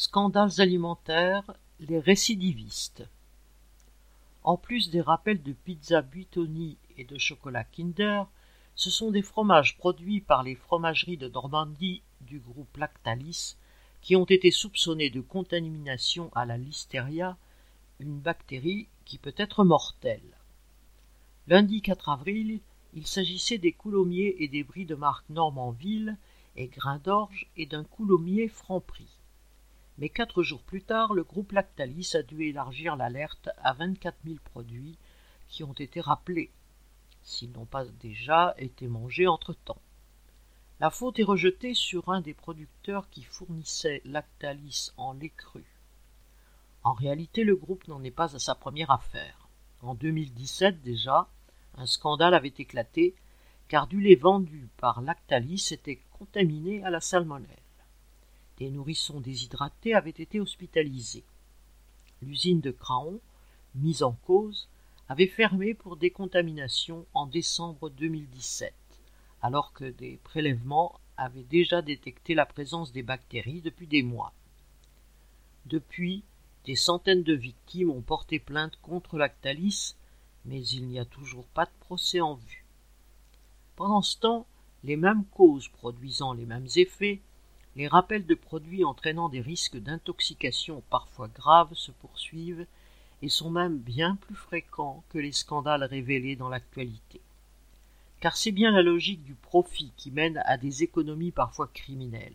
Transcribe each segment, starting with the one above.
Scandales alimentaires, les récidivistes. En plus des rappels de pizza Buitoni et de chocolat Kinder, ce sont des fromages produits par les fromageries de Normandie du groupe Lactalis qui ont été soupçonnés de contamination à la listeria, une bactérie qui peut être mortelle. Lundi 4 avril, il s'agissait des coulommiers et des bris de marque Normandville et Grain d'Orge et d'un coulommier Franprix. Mais quatre jours plus tard, le groupe Lactalis a dû élargir l'alerte à 24 000 produits qui ont été rappelés, s'ils n'ont pas déjà été mangés entre-temps. La faute est rejetée sur un des producteurs qui fournissait Lactalis en lait cru. En réalité, le groupe n'en est pas à sa première affaire. En 2017 déjà, un scandale avait éclaté car du lait vendu par Lactalis était contaminé à la salmonelle. Des nourrissons déshydratés avaient été hospitalisés. L'usine de Craon, mise en cause, avait fermé pour décontamination en décembre 2017, alors que des prélèvements avaient déjà détecté la présence des bactéries depuis des mois. Depuis, des centaines de victimes ont porté plainte contre Lactalis, mais il n'y a toujours pas de procès en vue. Pendant ce temps, les mêmes causes produisant les mêmes effets les rappels de produits entraînant des risques d'intoxication parfois graves se poursuivent et sont même bien plus fréquents que les scandales révélés dans l'actualité. Car c'est bien la logique du profit qui mène à des économies parfois criminelles.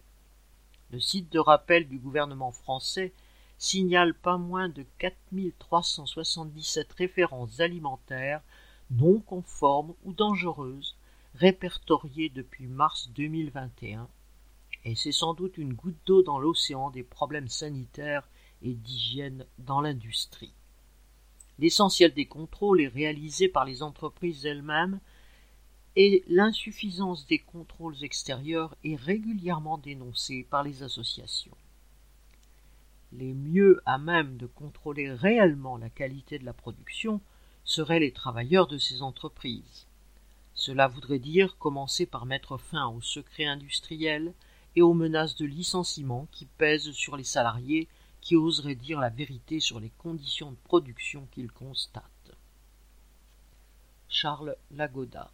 Le site de rappel du gouvernement français signale pas moins de 4377 références alimentaires non conformes ou dangereuses répertoriées depuis mars 2021 et c'est sans doute une goutte d'eau dans l'océan des problèmes sanitaires et d'hygiène dans l'industrie. L'essentiel des contrôles est réalisé par les entreprises elles-mêmes et l'insuffisance des contrôles extérieurs est régulièrement dénoncée par les associations. Les mieux à même de contrôler réellement la qualité de la production seraient les travailleurs de ces entreprises. Cela voudrait dire commencer par mettre fin aux secrets industriels, et aux menaces de licenciement qui pèsent sur les salariés qui oseraient dire la vérité sur les conditions de production qu'ils constatent. Charles Lagoda